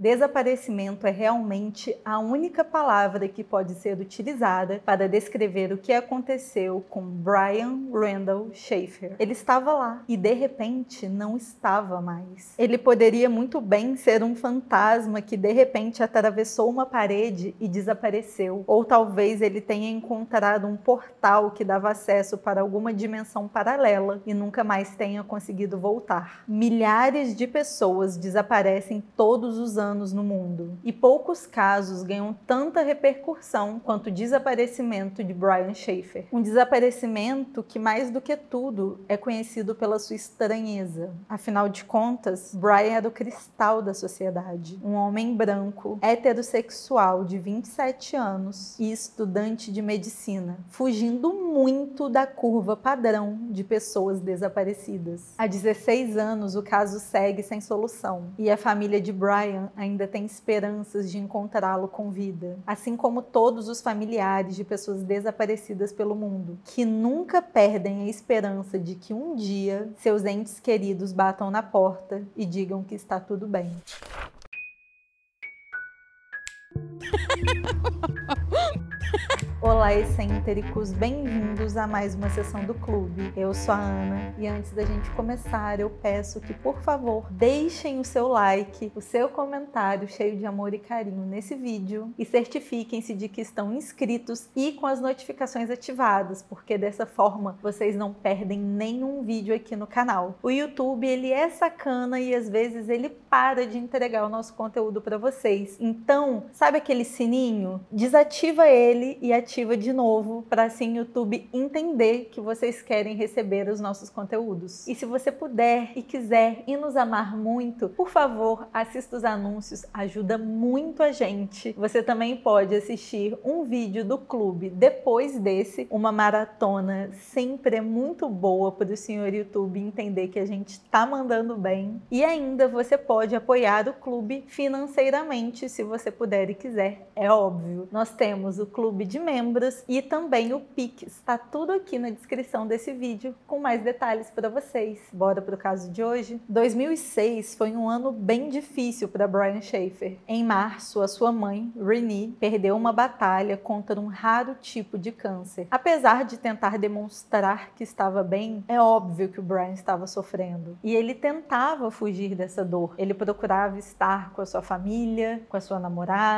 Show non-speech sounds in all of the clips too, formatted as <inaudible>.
Desaparecimento é realmente a única palavra que pode ser utilizada para descrever o que aconteceu com Brian Randall Schaefer. Ele estava lá e de repente não estava mais. Ele poderia muito bem ser um fantasma que de repente atravessou uma parede e desapareceu, ou talvez ele tenha encontrado um portal que dava acesso para alguma dimensão paralela e nunca mais tenha conseguido voltar. Milhares de pessoas desaparecem todos os anos anos no mundo, e poucos casos ganham tanta repercussão quanto o desaparecimento de Brian Schaefer. Um desaparecimento que, mais do que tudo, é conhecido pela sua estranheza. Afinal de contas, Brian era o cristal da sociedade. Um homem branco, heterossexual de 27 anos e estudante de medicina, fugindo muito da curva padrão de pessoas desaparecidas. Há 16 anos, o caso segue sem solução e a família de Brian ainda tem esperanças de encontrá-lo com vida, assim como todos os familiares de pessoas desaparecidas pelo mundo, que nunca perdem a esperança de que um dia seus entes queridos batam na porta e digam que está tudo bem. Olá, excêntricos, bem-vindos a mais uma sessão do clube. Eu sou a Ana e antes da gente começar, eu peço que, por favor, deixem o seu like, o seu comentário cheio de amor e carinho nesse vídeo e certifiquem-se de que estão inscritos e com as notificações ativadas, porque dessa forma vocês não perdem nenhum vídeo aqui no canal. O YouTube, ele é sacana e às vezes ele para de entregar o nosso conteúdo para vocês. Então, sabe aquele sininho? Desativa ele e ativa de novo para assim o YouTube entender que vocês querem receber os nossos conteúdos. E se você puder e quiser e nos amar muito, por favor, assista os anúncios, ajuda muito a gente. Você também pode assistir um vídeo do clube depois desse, uma maratona sempre é muito boa para o senhor YouTube entender que a gente está mandando bem. E ainda você pode apoiar o clube financeiramente, se você puder e quiser, é óbvio. Nós temos o clube de membros e também o Pix. Está tudo aqui na descrição desse vídeo com mais detalhes para vocês. Bora para o caso de hoje? 2006 foi um ano bem difícil para Brian Schaefer. Em março, a sua mãe, Renee, perdeu uma batalha contra um raro tipo de câncer. Apesar de tentar demonstrar que estava bem, é óbvio que o Brian estava sofrendo. E ele tentava fugir dessa dor. Ele procurava estar com a sua família, com a sua namorada,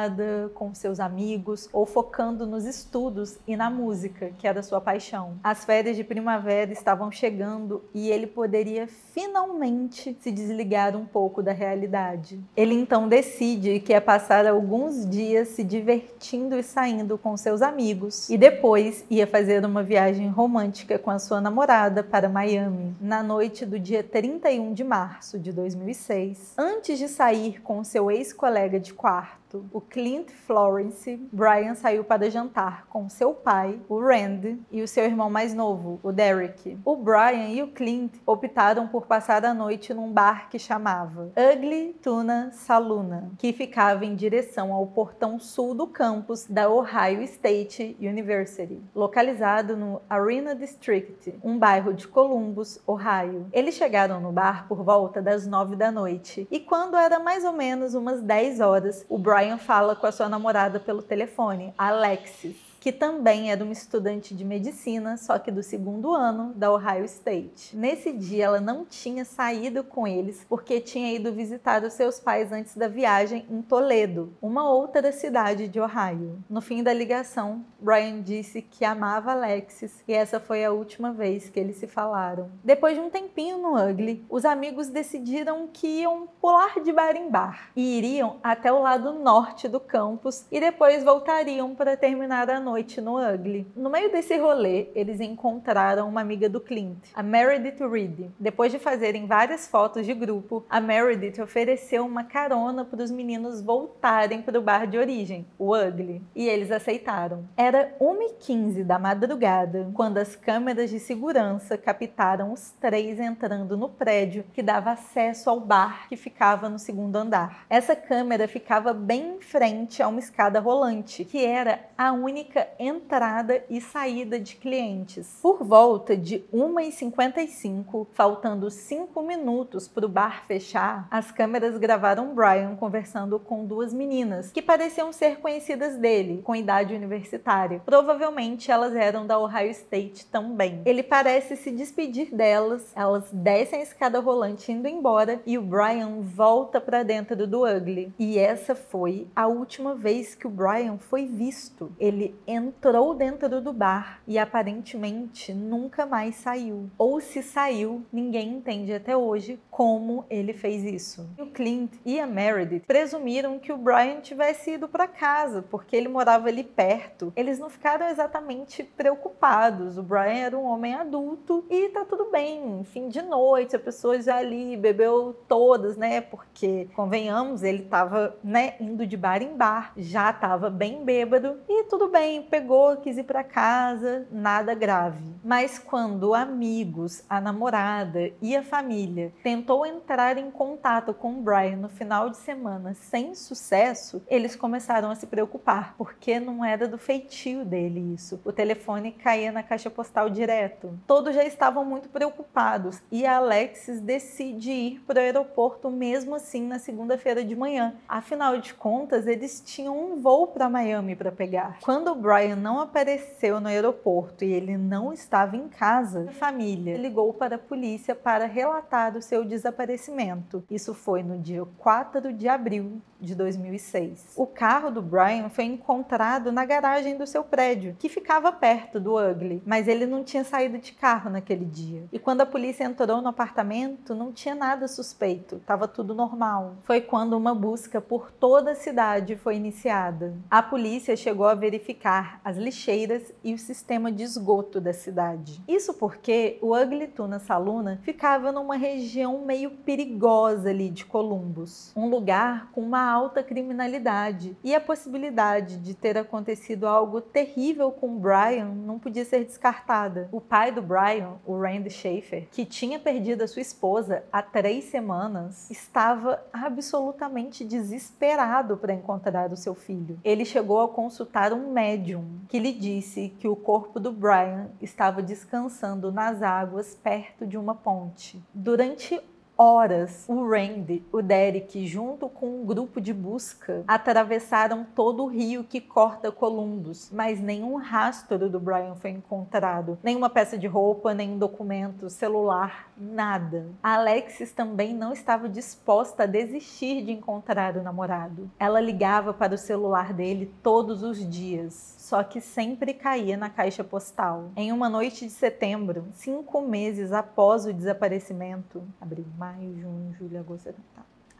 com seus amigos ou focando nos estudos e na música, que era sua paixão. As férias de primavera estavam chegando e ele poderia finalmente se desligar um pouco da realidade. Ele então decide que é passar alguns dias se divertindo e saindo com seus amigos e depois ia fazer uma viagem romântica com a sua namorada para Miami na noite do dia 31 de março de 2006. Antes de sair com seu ex-colega de quarto, o Clint Florence, Brian saiu para jantar com seu pai, o Rand, e o seu irmão mais novo, o Derek. O Brian e o Clint optaram por passar a noite num bar que chamava Ugly Tuna Saluna, que ficava em direção ao portão sul do campus da Ohio State University, localizado no Arena District, um bairro de Columbus, Ohio. Eles chegaram no bar por volta das nove da noite e quando era mais ou menos umas 10 horas, o Brian Brian fala com a sua namorada pelo telefone, Alexis que também era uma estudante de medicina, só que do segundo ano da Ohio State. Nesse dia, ela não tinha saído com eles porque tinha ido visitar os seus pais antes da viagem em Toledo, uma outra cidade de Ohio. No fim da ligação, Brian disse que amava Alexis e essa foi a última vez que eles se falaram. Depois de um tempinho no Ugly, os amigos decidiram que iam pular de bar em bar e iriam até o lado norte do campus e depois voltariam para terminar a noite noite no Ugly. No meio desse rolê, eles encontraram uma amiga do Clint, a Meredith Reed. Depois de fazerem várias fotos de grupo, a Meredith ofereceu uma carona para os meninos voltarem para o bar de origem, o Ugly, e eles aceitaram. Era 1h15 da madrugada quando as câmeras de segurança captaram os três entrando no prédio que dava acesso ao bar que ficava no segundo andar. Essa câmera ficava bem em frente a uma escada rolante, que era a única entrada e saída de clientes. Por volta de 1h55, faltando 5 minutos para o bar fechar, as câmeras gravaram Brian conversando com duas meninas que pareciam ser conhecidas dele, com idade universitária. Provavelmente elas eram da Ohio State também. Ele parece se despedir delas, elas descem a escada rolante indo embora e o Brian volta para dentro do Ugly. E essa foi a última vez que o Brian foi visto. Ele entrou dentro do bar e aparentemente nunca mais saiu. Ou se saiu, ninguém entende até hoje como ele fez isso. O Clint e a Meredith presumiram que o Brian tivesse ido para casa, porque ele morava ali perto. Eles não ficaram exatamente preocupados. O Brian era um homem adulto e tá tudo bem. Fim de noite, a pessoa já ali bebeu todas, né? Porque, convenhamos, ele tava, né, indo de bar em bar, já tava bem bêbado e tudo bem, pegou, quis ir para casa, nada grave. Mas quando amigos, a namorada e a família tentou entrar em contato com o Brian no final de semana sem sucesso, eles começaram a se preocupar, porque não era do feitio dele isso. O telefone caía na caixa postal direto. Todos já estavam muito preocupados e Alexis decide ir para o aeroporto mesmo assim na segunda-feira de manhã. Afinal de contas, eles tinham um voo para Miami para pegar. Quando o Brian não apareceu no aeroporto e ele não estava em casa, a família ligou para a polícia para relatar o seu desaparecimento. Isso foi no dia 4 de abril de 2006. O carro do Brian foi encontrado na garagem do seu prédio, que ficava perto do Ugly, mas ele não tinha saído de carro naquele dia. E quando a polícia entrou no apartamento, não tinha nada suspeito, estava tudo normal. Foi quando uma busca por toda a cidade foi iniciada. A polícia chegou a verificar as lixeiras e o sistema de esgoto da cidade. Isso porque o Ugly Tuna Saluna ficava numa região meio perigosa ali de Columbus, um lugar com uma alta criminalidade e a possibilidade de ter acontecido algo terrível com Brian não podia ser descartada. O pai do Brian, o Randy Schaefer, que tinha perdido a sua esposa há três semanas, estava absolutamente desesperado para encontrar o seu filho. Ele chegou a consultar um médium que lhe disse que o corpo do Brian estava descansando nas águas perto de uma ponte. Durante horas, o Randy, o Derek, junto com um grupo de busca, atravessaram todo o rio que corta Columbus, mas nenhum rastro do Brian foi encontrado. Nenhuma peça de roupa, nenhum documento, celular, nada. A Alexis também não estava disposta a desistir de encontrar o namorado. Ela ligava para o celular dele todos os dias só que sempre caía na caixa postal. Em uma noite de setembro, cinco meses após o desaparecimento, abril, maio, junho, julho, agosto, setembro,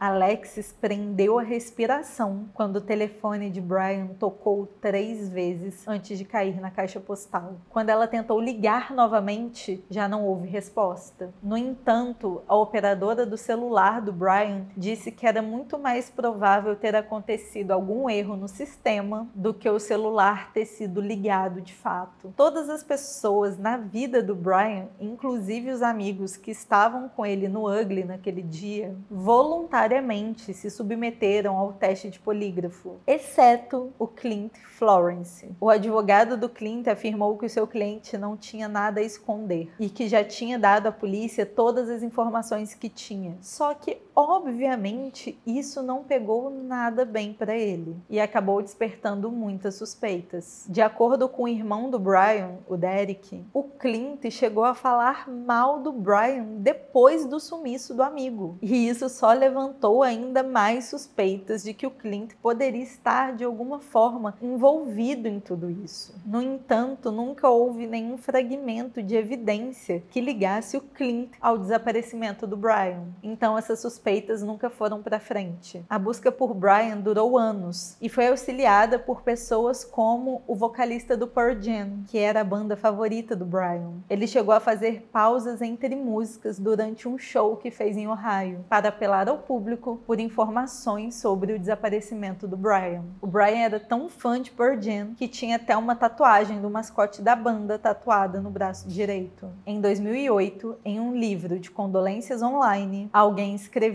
Alexis prendeu a respiração quando o telefone de Brian tocou três vezes antes de cair na caixa postal. Quando ela tentou ligar novamente, já não houve resposta. No entanto, a operadora do celular do Brian disse que era muito mais provável ter acontecido algum erro no sistema do que o celular ter sido ligado de fato. Todas as pessoas na vida do Brian, inclusive os amigos que estavam com ele no Ugly naquele dia, voluntariamente voluntariamente se submeteram ao teste de polígrafo, exceto o Clint Florence. O advogado do Clint afirmou que o seu cliente não tinha nada a esconder e que já tinha dado à polícia todas as informações que tinha. Só que, obviamente, isso não pegou nada bem para ele e acabou despertando muitas suspeitas. De acordo com o irmão do Brian, o Derek, o Clint chegou a falar mal do Brian depois do sumiço do amigo. E isso só levantou ainda mais suspeitas de que o Clint poderia estar de alguma forma envolvido em tudo isso. No entanto, nunca houve nenhum fragmento de evidência que ligasse o Clint ao desaparecimento do Brian. Então essas suspeitas nunca foram para frente. A busca por Brian durou anos e foi auxiliada por pessoas como o vocalista do Pearl Jam, que era a banda favorita do Brian. Ele chegou a fazer pausas entre músicas durante um show que fez em Ohio para apelar ao público público por informações sobre o desaparecimento do Brian. O Brian era tão fã de Pearl Jam que tinha até uma tatuagem do mascote da banda tatuada no braço direito. Em 2008, em um livro de condolências online, alguém escreveu: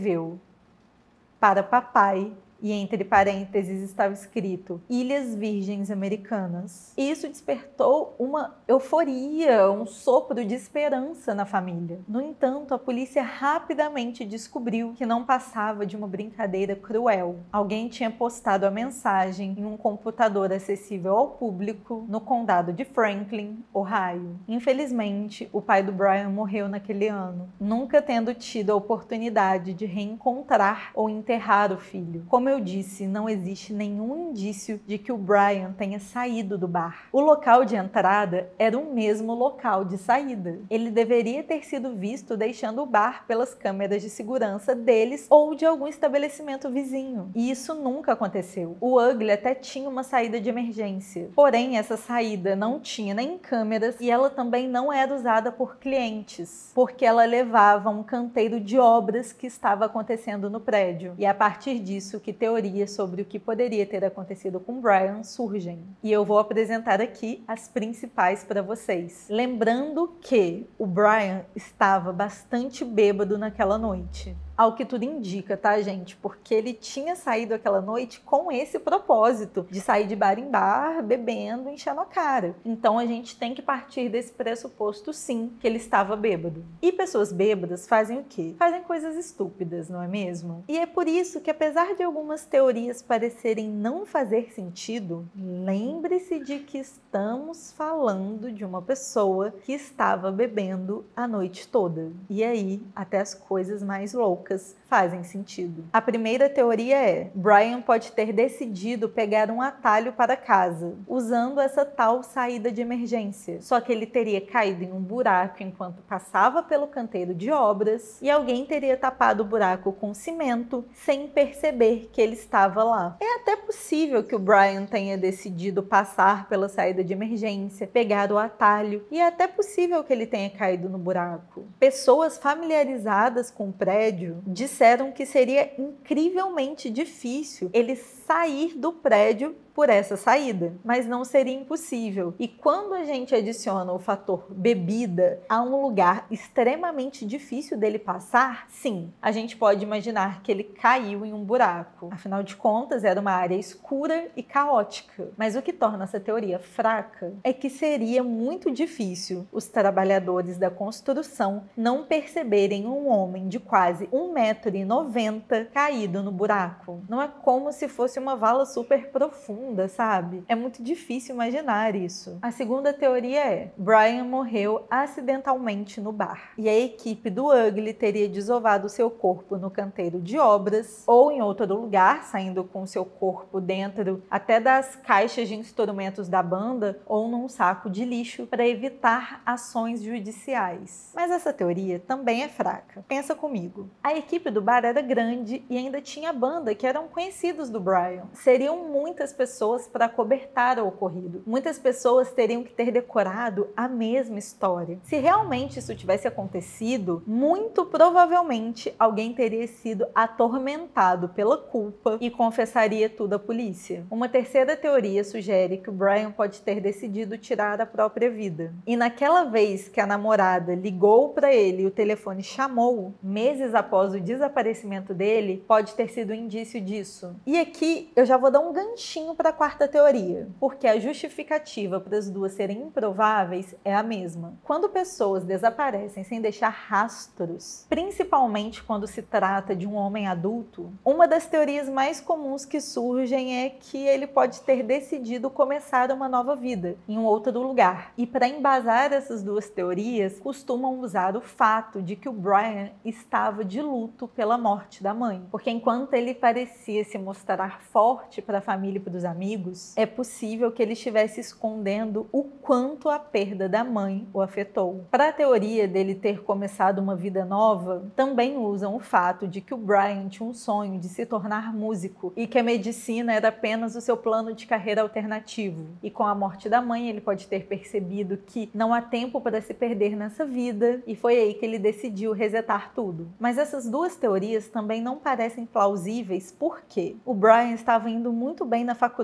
Para papai e entre parênteses estava escrito Ilhas Virgens Americanas. Isso despertou uma euforia, um sopro de esperança na família. No entanto, a polícia rapidamente descobriu que não passava de uma brincadeira cruel. Alguém tinha postado a mensagem em um computador acessível ao público no condado de Franklin, Ohio. Infelizmente, o pai do Brian morreu naquele ano, nunca tendo tido a oportunidade de reencontrar ou enterrar o filho. Como eu disse, não existe nenhum indício de que o Brian tenha saído do bar. O local de entrada era o mesmo local de saída. Ele deveria ter sido visto deixando o bar pelas câmeras de segurança deles ou de algum estabelecimento vizinho. E isso nunca aconteceu. O Ugly até tinha uma saída de emergência. Porém, essa saída não tinha nem câmeras e ela também não era usada por clientes, porque ela levava um canteiro de obras que estava acontecendo no prédio. E a partir disso que teorias sobre o que poderia ter acontecido com Brian surgem. E eu vou apresentar aqui as principais para vocês. Lembrando que o Brian estava bastante bêbado naquela noite ao que tudo indica, tá, gente? Porque ele tinha saído aquela noite com esse propósito de sair de bar em bar, bebendo, enchendo a cara. Então a gente tem que partir desse pressuposto, sim, que ele estava bêbado. E pessoas bêbadas fazem o quê? Fazem coisas estúpidas, não é mesmo? E é por isso que, apesar de algumas teorias parecerem não fazer sentido, lembre-se de que estamos falando de uma pessoa que estava bebendo a noite toda. E aí, até as coisas mais loucas fazem sentido. A primeira teoria é: Brian pode ter decidido pegar um atalho para casa, usando essa tal saída de emergência. Só que ele teria caído em um buraco enquanto passava pelo canteiro de obras e alguém teria tapado o buraco com cimento sem perceber que ele estava lá. É até possível que o Brian tenha decidido passar pela saída de emergência, pegar o atalho e é até possível que ele tenha caído no buraco. Pessoas familiarizadas com o disseram que seria incrivelmente difícil ele sair do prédio por essa saída, mas não seria impossível. E quando a gente adiciona o fator bebida a um lugar extremamente difícil dele passar, sim, a gente pode imaginar que ele caiu em um buraco. Afinal de contas, era uma área escura e caótica. Mas o que torna essa teoria fraca é que seria muito difícil os trabalhadores da construção não perceberem um homem de quase 1,90m caído no buraco. Não é como se fosse uma vala super profunda profunda, sabe? É muito difícil imaginar isso. A segunda teoria é: Brian morreu acidentalmente no bar e a equipe do Ugly teria desovado seu corpo no canteiro de obras ou em outro lugar, saindo com seu corpo dentro até das caixas de instrumentos da banda ou num saco de lixo para evitar ações judiciais. Mas essa teoria também é fraca. Pensa comigo. A equipe do bar era grande e ainda tinha banda que eram conhecidos do Brian. Seriam muitas pessoas pessoas para cobertar o ocorrido. Muitas pessoas teriam que ter decorado a mesma história. Se realmente isso tivesse acontecido, muito provavelmente alguém teria sido atormentado pela culpa e confessaria tudo à polícia. Uma terceira teoria sugere que o Brian pode ter decidido tirar a própria vida. E naquela vez que a namorada ligou para ele e o telefone chamou, meses após o desaparecimento dele, pode ter sido um indício disso. E aqui eu já vou dar um ganchinho para a quarta teoria, porque a justificativa para as duas serem improváveis é a mesma. Quando pessoas desaparecem sem deixar rastros, principalmente quando se trata de um homem adulto, uma das teorias mais comuns que surgem é que ele pode ter decidido começar uma nova vida em um outro lugar. E para embasar essas duas teorias, costumam usar o fato de que o Brian estava de luto pela morte da mãe, porque enquanto ele parecia se mostrar forte para a família e para os amigos, é possível que ele estivesse escondendo o quanto a perda da mãe o afetou. Para a teoria dele ter começado uma vida nova, também usam o fato de que o Brian tinha um sonho de se tornar músico e que a medicina era apenas o seu plano de carreira alternativo. E com a morte da mãe, ele pode ter percebido que não há tempo para se perder nessa vida e foi aí que ele decidiu resetar tudo. Mas essas duas teorias também não parecem plausíveis porque o Brian estava indo muito bem na faculdade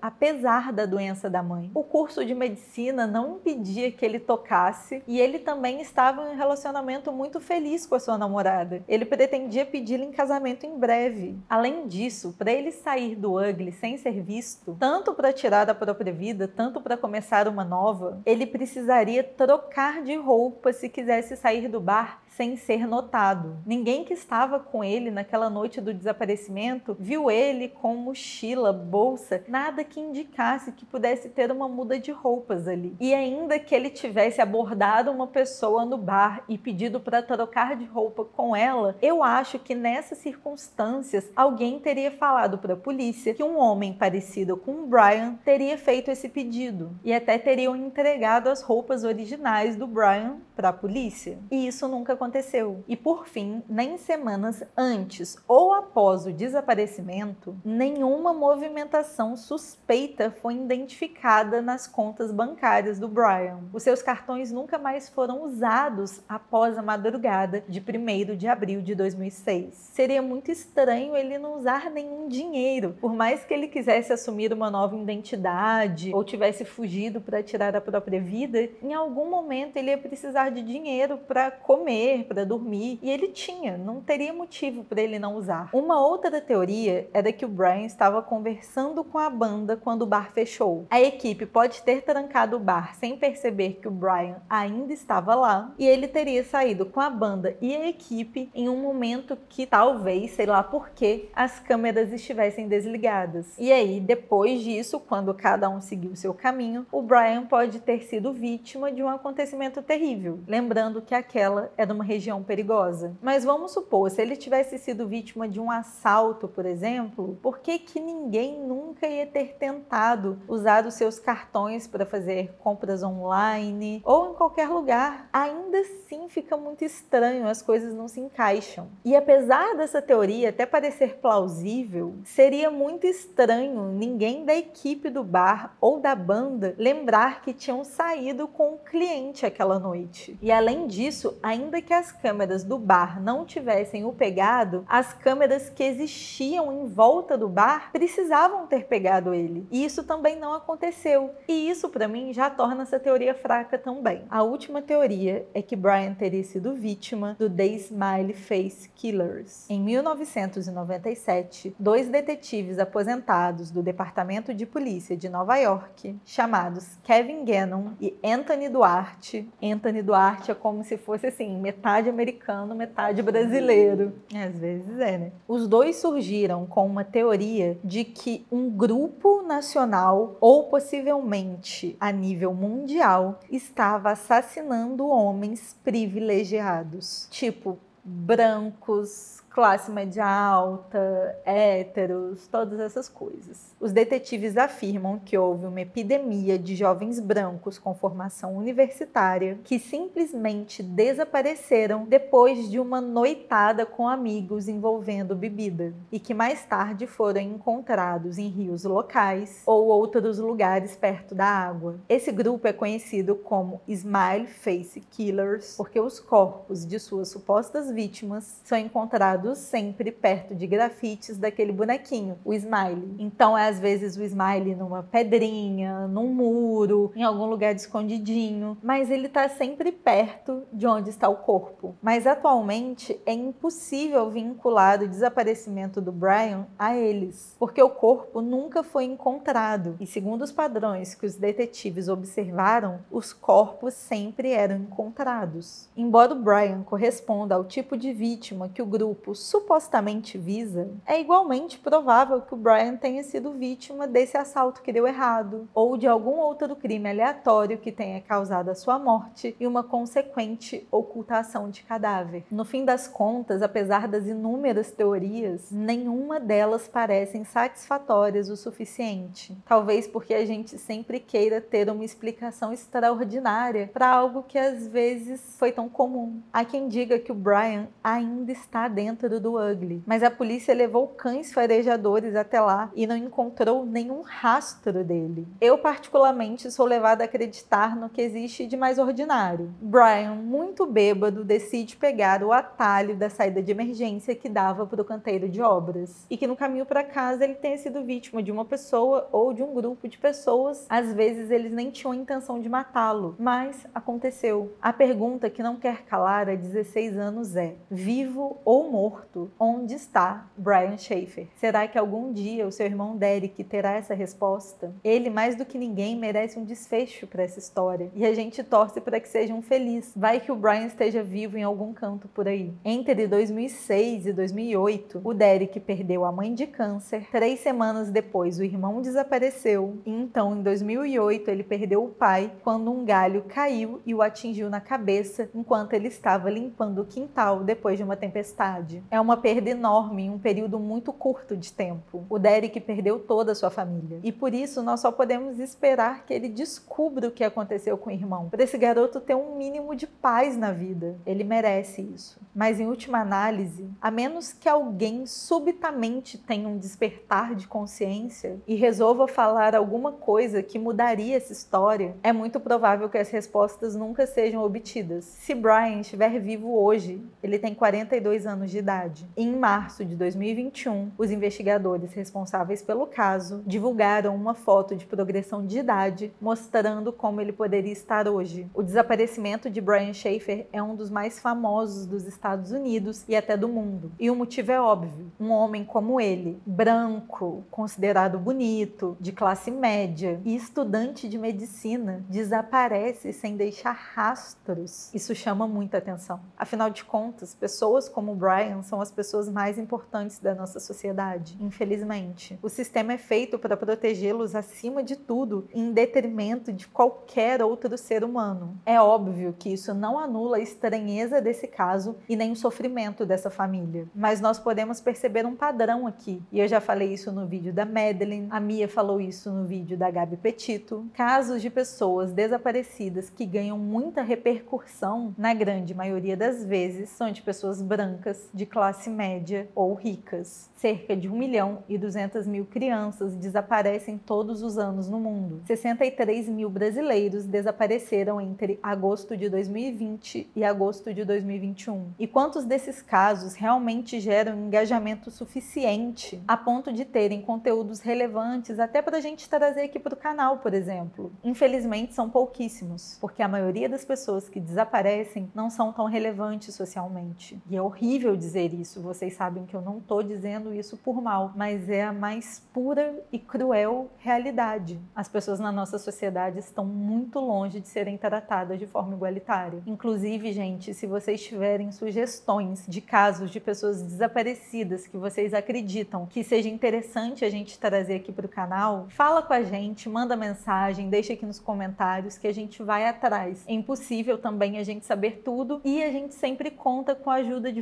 apesar da doença da mãe. O curso de medicina não impedia que ele tocasse e ele também estava em um relacionamento muito feliz com a sua namorada. Ele pretendia pedi-la em casamento em breve. Além disso, para ele sair do Ugly sem ser visto, tanto para tirar da própria vida, tanto para começar uma nova, ele precisaria trocar de roupa se quisesse sair do bar sem ser notado. Ninguém que estava com ele naquela noite do desaparecimento viu ele com mochila, bolsa, nada que indicasse que pudesse ter uma muda de roupas ali. E ainda que ele tivesse abordado uma pessoa no bar e pedido para trocar de roupa com ela, eu acho que nessas circunstâncias alguém teria falado para a polícia que um homem parecido com o Brian teria feito esse pedido e até teriam entregado as roupas originais do Brian para a polícia. E isso nunca aconteceu. E por fim, nem semanas antes ou após o desaparecimento, nenhuma movimentação suspeita foi identificada nas contas bancárias do Brian. Os seus cartões nunca mais foram usados após a madrugada de 1 de abril de 2006. Seria muito estranho ele não usar nenhum dinheiro, por mais que ele quisesse assumir uma nova identidade ou tivesse fugido para tirar a própria vida, em algum momento ele ia precisar de dinheiro para comer comer, para dormir, e ele tinha, não teria motivo para ele não usar. Uma outra teoria era que o Brian estava conversando com a banda quando o bar fechou. A equipe pode ter trancado o bar sem perceber que o Brian ainda estava lá, e ele teria saído com a banda e a equipe em um momento que talvez, sei lá por que, as câmeras estivessem desligadas. E aí, depois disso, quando cada um seguiu seu caminho, o Brian pode ter sido vítima de um acontecimento terrível. Lembrando que aquela era uma uma região perigosa. Mas vamos supor, se ele tivesse sido vítima de um assalto, por exemplo, por que, que ninguém nunca ia ter tentado usar os seus cartões para fazer compras online ou em qualquer lugar? Ainda assim fica muito estranho, as coisas não se encaixam. E apesar dessa teoria até parecer plausível, seria muito estranho ninguém da equipe do bar ou da banda lembrar que tinham saído com o cliente aquela noite. E além disso, ainda que que as câmeras do bar não tivessem o pegado, as câmeras que existiam em volta do bar precisavam ter pegado ele. E isso também não aconteceu. E isso para mim já torna essa teoria fraca também. A última teoria é que Brian teria sido vítima do The Smiley Face Killers. Em 1997, dois detetives aposentados do Departamento de Polícia de Nova York, chamados Kevin Gannon e Anthony Duarte, Anthony Duarte é como se fosse assim, americano, metade brasileiro. Às vezes é, né? Os dois surgiram com uma teoria de que um grupo nacional, ou possivelmente a nível mundial, estava assassinando homens privilegiados. Tipo, brancos, classe média alta, héteros, todas essas coisas. Os detetives afirmam que houve uma epidemia de jovens brancos com formação universitária que simplesmente desapareceram depois de uma noitada com amigos envolvendo bebida e que mais tarde foram encontrados em rios locais ou outros lugares perto da água. Esse grupo é conhecido como Smile Face Killers porque os corpos de suas supostas vítimas são encontrados sempre perto de grafites daquele bonequinho, o smile. Então é às vezes o smile numa pedrinha, num muro, em algum lugar escondidinho, mas ele está sempre perto de onde está o corpo. Mas atualmente é impossível vincular o desaparecimento do Brian a eles, porque o corpo nunca foi encontrado e segundo os padrões que os detetives observaram, os corpos sempre eram encontrados. Embora o Brian corresponda ao tipo de vítima que o grupo supostamente visa, é igualmente provável que o Brian tenha sido vítima desse assalto que deu errado, ou de algum outro crime aleatório que tenha causado a sua morte e uma consequente ocultação de cadáver. No fim das contas, apesar das inúmeras teorias, nenhuma delas parecem satisfatórias o suficiente. Talvez porque a gente sempre queira ter uma explicação extraordinária para algo que às vezes foi tão comum. Há quem diga que o Brian ainda está dentro do Ugly, mas a polícia levou cães farejadores até lá e não encontrou nenhum rastro dele. Eu, particularmente, sou levada a acreditar no que existe de mais ordinário. Brian, muito bêbado, decide pegar o atalho da saída de emergência que dava para o canteiro de obras e que no caminho para casa ele tenha sido vítima de uma pessoa ou de um grupo de pessoas. Às vezes eles nem tinham a intenção de matá-lo, mas aconteceu. A pergunta que não quer calar há 16 anos é: vivo ou morto? Onde está Brian Schaefer? Será que algum dia o seu irmão Derek terá essa resposta? Ele, mais do que ninguém, merece um desfecho para essa história e a gente torce para que seja um feliz. Vai que o Brian esteja vivo em algum canto por aí. Entre 2006 e 2008, o Derek perdeu a mãe de câncer. Três semanas depois, o irmão desapareceu. E então, em 2008, ele perdeu o pai quando um galho caiu e o atingiu na cabeça enquanto ele estava limpando o quintal depois de uma tempestade. É uma perda enorme em um período muito curto de tempo. O Derek perdeu toda a sua família. E por isso nós só podemos esperar que ele descubra o que aconteceu com o irmão. Para esse garoto ter um mínimo de paz na vida. Ele merece isso. Mas em última análise, a menos que alguém subitamente tenha um despertar de consciência e resolva falar alguma coisa que mudaria essa história, é muito provável que as respostas nunca sejam obtidas. Se Brian estiver vivo hoje, ele tem 42 anos de idade. Em março de 2021, os investigadores responsáveis pelo caso divulgaram uma foto de progressão de idade mostrando como ele poderia estar hoje. O desaparecimento de Brian Schaefer é um dos mais famosos dos Estados Unidos e até do mundo. E o motivo é óbvio. Um homem como ele, branco, considerado bonito, de classe média e estudante de medicina, desaparece sem deixar rastros. Isso chama muita atenção. Afinal de contas, pessoas como Brian são as pessoas mais importantes da nossa sociedade, infelizmente. O sistema é feito para protegê-los acima de tudo, em detrimento de qualquer outro ser humano. É óbvio que isso não anula a estranheza desse caso e nem o sofrimento dessa família, mas nós podemos perceber um padrão aqui. E eu já falei isso no vídeo da Madeline, a Mia falou isso no vídeo da Gabi Petito. Casos de pessoas desaparecidas que ganham muita repercussão, na grande maioria das vezes, são de pessoas brancas, de classe média ou ricas. Cerca de 1 milhão e 200 mil crianças desaparecem todos os anos no mundo. 63 mil brasileiros desapareceram entre agosto de 2020 e agosto de 2021. E quantos desses casos realmente geram engajamento suficiente a ponto de terem conteúdos relevantes até para a gente trazer aqui para o canal, por exemplo? Infelizmente, são pouquíssimos, porque a maioria das pessoas que desaparecem não são tão relevantes socialmente. E é horrível dizer isso, vocês sabem que eu não estou dizendo isso por mal, mas é a mais pura e cruel realidade. As pessoas na nossa sociedade estão muito longe de serem tratadas de forma igualitária. Inclusive, gente, se vocês tiverem sugestões de casos de pessoas desaparecidas que vocês acreditam que seja interessante a gente trazer aqui para o canal, fala com a gente, manda mensagem, deixa aqui nos comentários que a gente vai atrás. É impossível também a gente saber tudo e a gente sempre conta com a ajuda de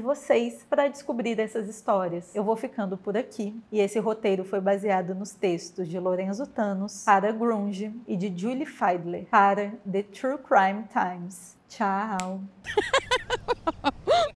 para descobrir essas histórias. Eu vou ficando por aqui e esse roteiro foi baseado nos textos de Lorenzo Thanos para Grunge e de Julie Feidler para The True Crime Times. Tchau! <laughs>